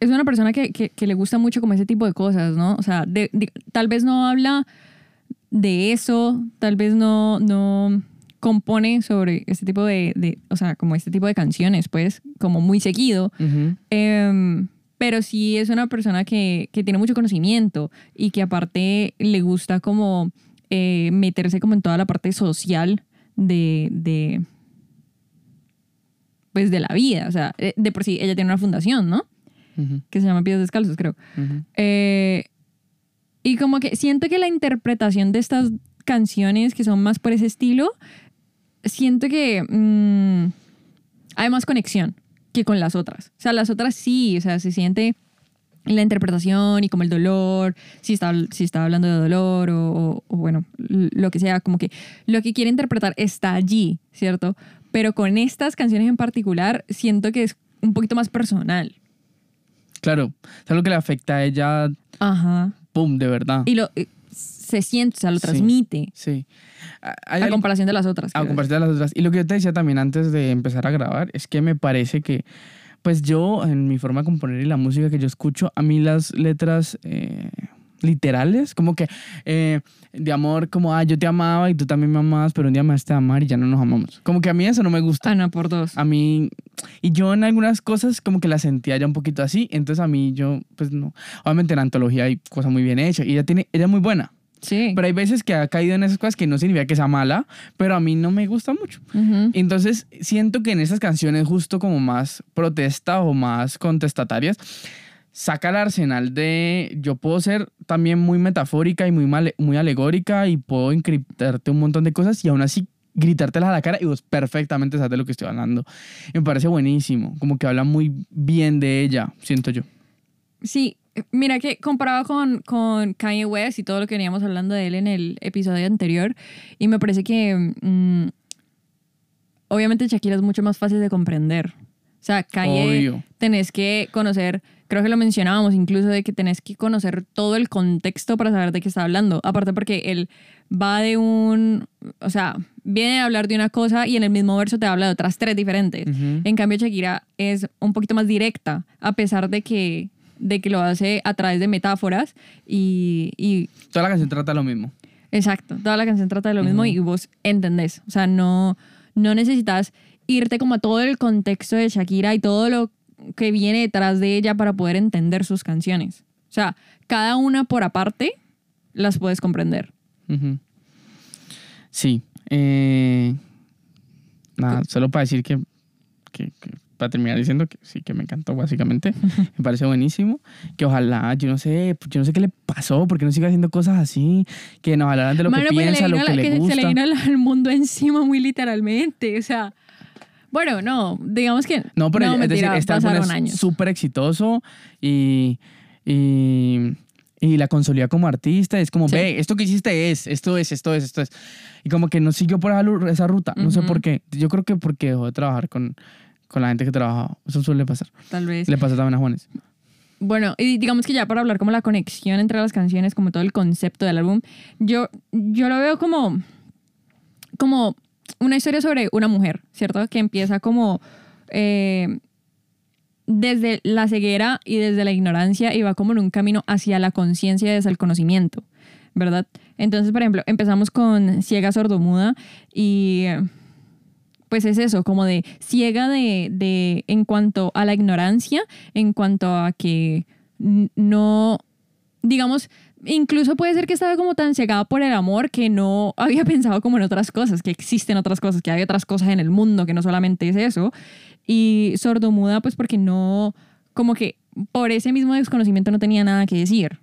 es una persona que, que- que le gusta mucho como ese tipo de cosas, ¿no? O sea, de- de- tal vez no habla de eso, tal vez no, no compone sobre este tipo de, de- o sea, como este tipo de canciones, pues, como muy seguido, pero sí es una persona que, que tiene mucho conocimiento y que aparte le gusta como eh, meterse como en toda la parte social de, de pues de la vida. O sea, eh, de por sí ella tiene una fundación, ¿no? Que se llama Pies Descalzos, creo. Eh, y como que siento que la interpretación de estas canciones que son más por ese estilo, siento que mm, hay más conexión que con las otras. O sea, las otras sí, o sea, se siente la interpretación y como el dolor, si está, si está hablando de dolor o, o- o bueno, lo que sea, como que lo que quiere interpretar está allí, ¿cierto? Pero con estas canciones en particular, siento que es un poquito más personal. Claro, es algo que le afecta a ella, Ajá. pum, de verdad. Y lo se siente, o sea, lo Sí. transmite Sí. Hay a algo- comparación de las otras. A comparación de las otras. Y lo que yo te decía también antes de empezar a grabar es que me parece que, pues yo, en mi forma de componer y la música que yo escucho, a mí las letras eh, literales, como que eh, de amor, como, ah, yo te amaba y tú también me amabas, pero un día me dejaste de amar y ya no nos amamos. Como que a mí eso no me gusta. Ah, no, por dos. A mí, y yo en algunas cosas como que la sentía ya un poquito así, entonces a mí yo, pues no, obviamente en la antología hay cosas muy bien hechas y ella tiene, ella es muy buena. Sí. Pero hay veces que ha caído en esas cosas que no significa que sea mala, pero a mí no me gusta mucho. Ujú. Entonces, siento que en esas canciones justo como más protesta o más contestatarias, saca el arsenal de yo puedo ser también muy metafórica y muy, muy alegórica y puedo encriptarte un montón de cosas y aún así gritártelas a la cara y vos perfectamente sabes de lo que estoy hablando. Y me parece buenísimo, como que habla muy bien de ella, siento yo. Sí, mira que comparado con, con Kanye West y todo lo que veníamos hablando de él en el episodio anterior, y me parece que mm, obviamente Shakira es mucho más fácil de comprender. O sea, Kanye Obvio. tenés que conocer, creo que lo mencionábamos incluso, de que tenés que conocer todo el contexto para saber de qué está hablando. Aparte porque él va de un, o sea, viene a hablar de una cosa y en el mismo verso te habla de otras tres diferentes. En cambio, Shakira es un poquito más directa, a pesar de que, de que lo hace a través de metáforas y, y Toda la canción trata lo mismo. exacto, toda la canción trata de lo mismo y vos entendés. O sea, no, no necesitas irte como a todo el contexto de Shakira y todo lo que viene detrás de ella para poder entender sus canciones. O sea, cada una por aparte las puedes comprender. Sí. eh, nada, solo para decir que, que- que- para terminar diciendo que sí, que me encantó básicamente. me parece buenísimo. Que ojalá, yo no sé, yo no sé qué le pasó, porque no sigue haciendo cosas así, que nos hablaran de lo Mano, que pues, piensa, lo que la- le se gusta. le vino al- mundo encima muy literalmente. O sea, bueno, no, digamos que No, pero es decir, este es súper exitoso y, y, y la consolida como artista. Es como, Sí. ve, esto que hiciste es, esto es, esto es, esto es. Y como que no siguió por esa, esa ruta. No sé por qué. Yo creo que porque dejó de trabajar con, con la gente que trabajaba. Eso suele pasar. Tal vez. Le pasa también a Juanes. Bueno, y digamos que ya para hablar como la conexión entre las canciones, como todo el concepto del álbum, yo, yo lo veo como, como una historia sobre una mujer, ¿cierto? Que empieza como eh, desde la ceguera y desde la ignorancia y va como en un camino hacia la conciencia y hacia el conocimiento, ¿verdad? Entonces, por ejemplo, empezamos con ciega sordomuda y pues es eso, como de ciega de, de en cuanto a la ignorancia, en cuanto a que no, digamos, incluso puede ser que estaba como tan cegada por el amor que no había pensado como en otras cosas, que existen otras cosas, que hay otras cosas en el mundo, que no solamente es eso. Y sordomuda, pues porque no, como que por ese mismo desconocimiento no tenía nada que decir.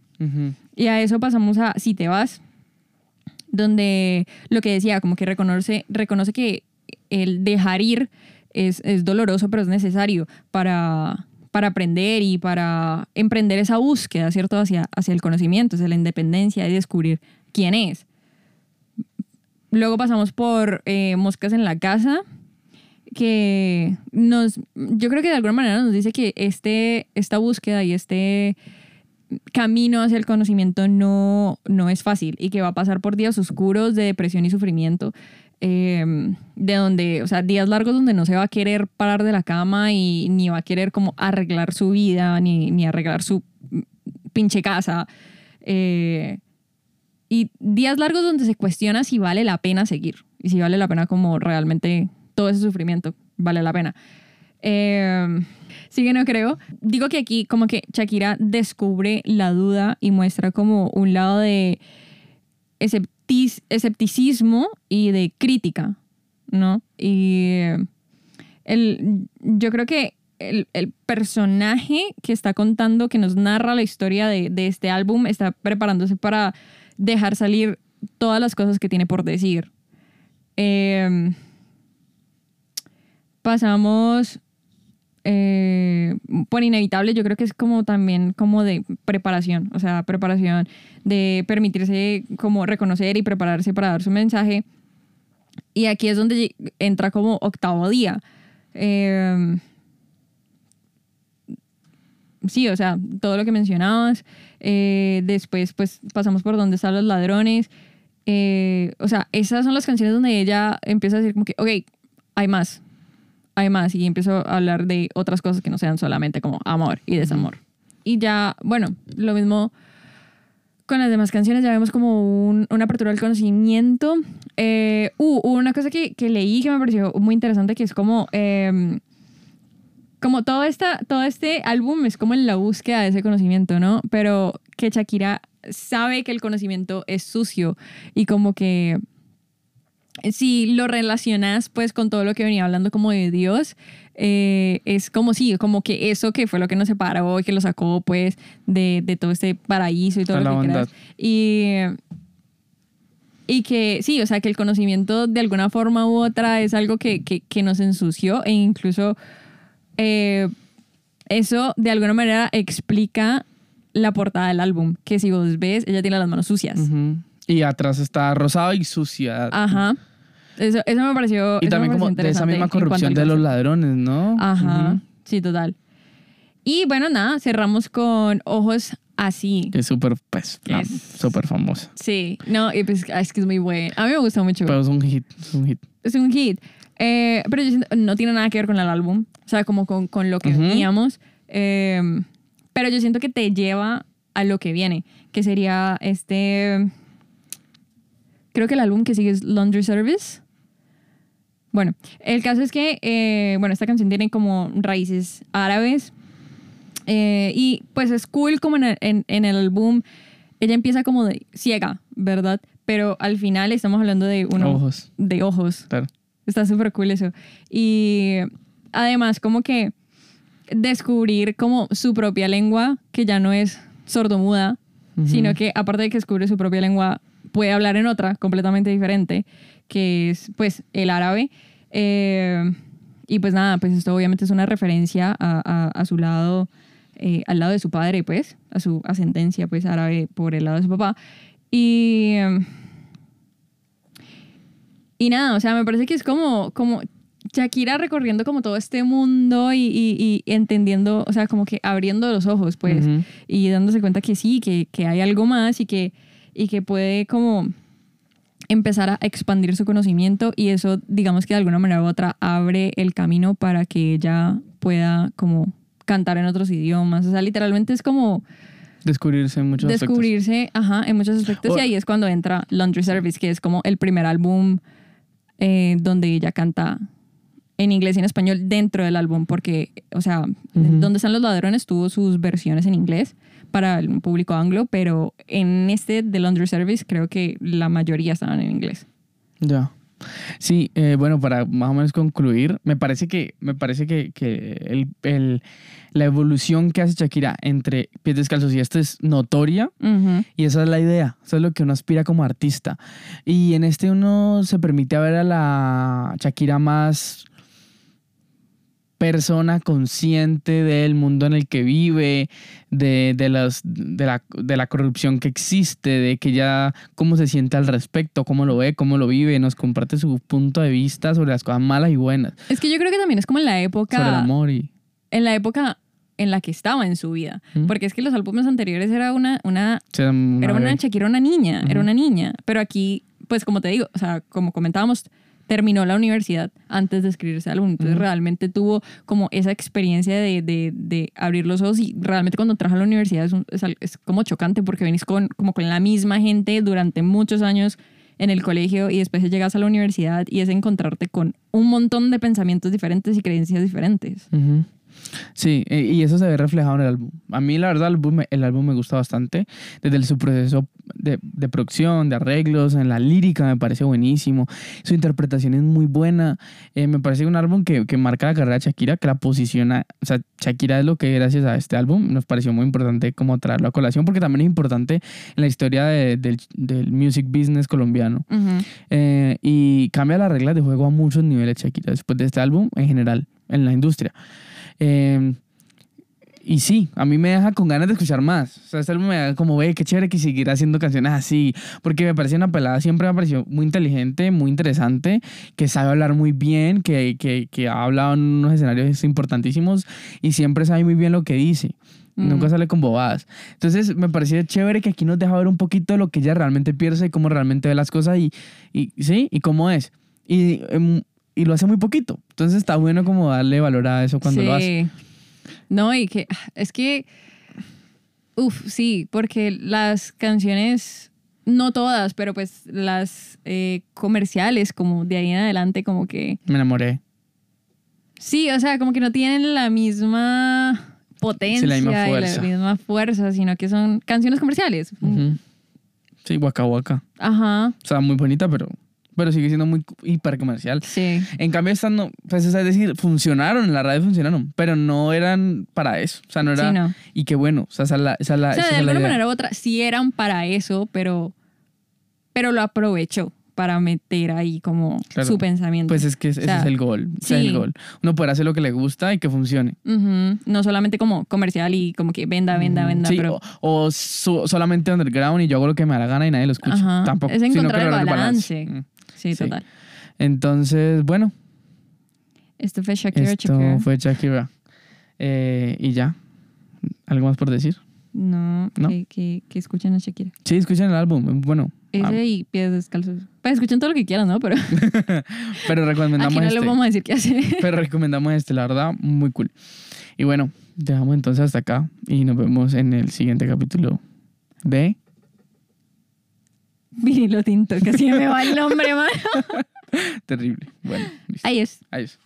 Y a eso pasamos a Si te vas, donde lo que decía, como que reconoce, reconoce que el dejar ir es, es doloroso, pero es necesario para, para aprender y para emprender esa búsqueda, ¿cierto? Hacia, hacia el conocimiento, hacia la independencia y descubrir quién es. Luego pasamos por eh, Moscas en la Casa, que nos, yo creo que de alguna manera nos dice que este, esta búsqueda y este camino hacia el conocimiento no, no es fácil y que va a pasar por días oscuros de depresión y sufrimiento, eh, de donde, o sea, días largos donde no se va a querer parar de la cama y ni va a querer como arreglar su vida, ni, ni arreglar su pinche casa. eh, y días largos donde se cuestiona si vale la pena seguir y si vale la pena como realmente todo ese sufrimiento vale la pena. Eh, sí que no creo. Digo que aquí como que Shakira descubre la duda y muestra como un lado de escepticismo y de crítica, ¿no? Y eh, el, yo creo que el, personaje que está contando, que nos narra la historia de, este álbum, está preparándose para dejar salir todas las cosas que tiene por decir. Eh, pasamos eh, por inevitable, yo creo que es como también como de preparación, o sea, preparación de permitirse como reconocer y prepararse para dar su mensaje. Y aquí es donde entra como octavo día. Eh, sí, o sea, todo lo que mencionabas. Eh, después, pues, pasamos por donde están los ladrones. Eh, o sea, esas son las canciones donde ella empieza a decir como que, ok, hay más, hay más. Y empiezo a hablar de otras cosas que no sean solamente como amor y desamor. Y ya, bueno, lo mismo con las demás canciones, ya vemos como un- una apertura al conocimiento. Eh, uh, una cosa que, que leí que me pareció muy interesante, que es como... em, como todo, esta, todo este álbum es como en la búsqueda de ese conocimiento, ¿no? Pero que Shakira sabe que el conocimiento es sucio y como que si lo relacionas pues con todo lo que venía hablando como de Dios, eh, es como sí, como que eso que fue lo que nos separó y que lo sacó pues de, de todo este paraíso y todo lo que quieras. Y, y que sí, o sea, que el conocimiento de alguna forma u otra es algo que, que, que nos ensució e incluso eh, eso de alguna manera explica la portada del álbum, que si vos ves, ella tiene las manos sucias. Y atrás está rosado y sucia. Ajá. Eso, eso me pareció. y también me como pareció de esa misma corrupción de los ladrones, ¿no? Ajá. Ujú. Sí, total. Y bueno, nada, cerramos con ojos así. Que es súper, pues, súper famosa. Sí, no, y pues es que es muy bueno. A mí me gusta mucho. Pero es un hit, es un hit. es un hit. Eh, pero yo siento, no tiene nada que ver con el álbum. O sea, como con, con lo que Ujú. veníamos. Eh, pero yo siento que te lleva a lo que viene. Que sería este. Creo que el álbum que sigue es Laundry Service. Bueno, el caso es que, eh, bueno, esta canción tiene como raíces árabes. Eh, y pues es cool como en el, en- en el álbum. Ella empieza como de ciega, ¿verdad? Pero al final estamos hablando de uno Ojos, de ojos. claro. Está súper cool eso. Y además como que descubrir como su propia lengua, que ya no es sordomuda, Ujú. sino que aparte de que descubre su propia lengua, puede hablar en otra completamente diferente, que es pues el árabe. Eh, y pues nada, pues esto obviamente es una referencia a, a- a su lado, eh, al lado de su padre, pues, a su ascendencia pues árabe por el lado de su papá. Y... y nada, o sea, me parece que es como, como Shakira recorriendo como todo este mundo y, y- y entendiendo, o sea, como que abriendo los ojos, pues, Ujú. y dándose cuenta que sí, que, que hay algo más y que, y que puede como empezar a expandir su conocimiento y eso, digamos que de alguna manera u otra, abre el camino para que ella pueda como cantar en otros idiomas. O sea, literalmente es como Descubrirse en muchos aspectos. descubrirse ajá, en muchos aspectos O- y ahí es cuando entra Laundry Service, que es como el primer álbum eh, donde ella canta en inglés y en español dentro del álbum, porque, o sea, Ujú. donde están los ladrones tuvo sus versiones en inglés para el público anglo, pero en este de Laundry Service creo que la mayoría estaban en inglés. Ya. Sí, eh, bueno, para más o menos concluir, me parece que, me parece que, que el, el- la evolución que hace Shakira entre pies descalzos y esto es notoria y esa es la idea, eso es lo que uno aspira como artista. Y en este uno se permite ver a la Shakira más persona consciente del mundo en el que vive, de, de, las, de, la, de la corrupción que existe, de que ella cómo se siente al respecto, cómo lo ve, cómo lo vive, nos comparte su punto de vista sobre las cosas malas y buenas, Es que yo creo que también es como en la sobre el época, amor y... en la época en la que estaba en su vida. Ujú. Porque es que los álbumes anteriores era una, una sea, una era una. Shakira, una niña, era Ujú. una niña. Pero aquí, pues como te digo, o sea, como comentábamos, terminó la universidad antes de escribir ese álbum. Entonces Ujú. realmente tuvo como esa experiencia de, de, de abrir los ojos y realmente cuando trabajas a la universidad es, un- es, es como chocante porque venís con, como con la misma gente durante muchos años en el colegio y después llegas a la universidad y es encontrarte con un montón de pensamientos diferentes y creencias diferentes. Ujú. Sí, e- y eso se ve reflejado en el álbum. A mí, la verdad, el álbum, el álbum me gusta bastante. Desde el- su proceso de, de producción, de arreglos, en la lírica me parece buenísimo. Su interpretación es muy buena. Eh, me parece un álbum que, que marca la carrera de Shakira, que la posiciona. O sea, Shakira es lo que gracias a este álbum nos pareció muy importante como traerlo a colación, porque también es importante en la historia de- del, del music business colombiano. Ujú. Eh, y cambia las reglas de juego a muchos niveles Shakira después de este álbum en general en la industria. Eh, y sí, a mí me deja con ganas de escuchar más. O sea, este álbum me da como, ve, qué chévere que seguir haciendo canciones así. Porque me parece una pelada, siempre me ha parecido muy inteligente, muy interesante, que sabe hablar muy bien, que, que, que ha hablado en unos escenarios importantísimos y siempre sabe muy bien lo que dice. Mm. Nunca sale con bobadas. Entonces me pareció chévere que aquí nos deja ver un poquito de lo que ella realmente piensa y cómo realmente ve las cosas y, y sí, y cómo es. Y, em, y lo hace muy poquito. Entonces está bueno como darle valor a eso cuando lo hace. No, y que es que, uff, sí, porque las canciones, no todas, pero pues las eh, comerciales, como de ahí en adelante, como que, Me enamoré. sí, o sea, como que no tienen la misma potencia Sí, la misma y la misma fuerza, sino que son canciones comerciales. Sí, Waka Waka. Ajá, O sea, muy bonita, pero, pero sigue siendo muy hiper comercial. sí. En cambio, estas no, pues es decir, funcionaron, en la radio funcionaron, pero no eran para eso. O sea, no era. Sí, no. Y qué bueno, o sea, esa es la, esa es la, O sea, esa de la alguna manera u otra, sí eran para eso, pero, pero lo aprovechó para meter ahí como Claro. su pensamiento. Pues es que ese sea, es el gol. es el gol. Uno puede hacer lo que le gusta y que funcione. Ujú. No solamente como comercial y como que venda, venda, venda, Sí, pero o, o so- solamente underground y yo hago lo que me da la gana y nadie lo escucha. Ajá. Tampoco. Es encontrar el lograr balance. Sí, total. Entonces, bueno, Esto fue Shakira, esto Shakira. fue Shakira. Eh, y ya. ¿Algo más por decir? No, ¿No? Que, que, que escuchen a Shakira. Sí, escuchen el álbum. Bueno, Ese ah, y pies descalzos. Pues escuchen todo lo que quieran, ¿no? Pero pero recomendamos aquí no este. le vamos a decir qué hacer. Pero recomendamos este, la verdad, muy cool. Y bueno, dejamos entonces hasta acá y nos vemos en el siguiente capítulo de... Vinilo tinto, que así me va el nombre, mano. Terrible. Bueno, listo. Ahí es. Adiós.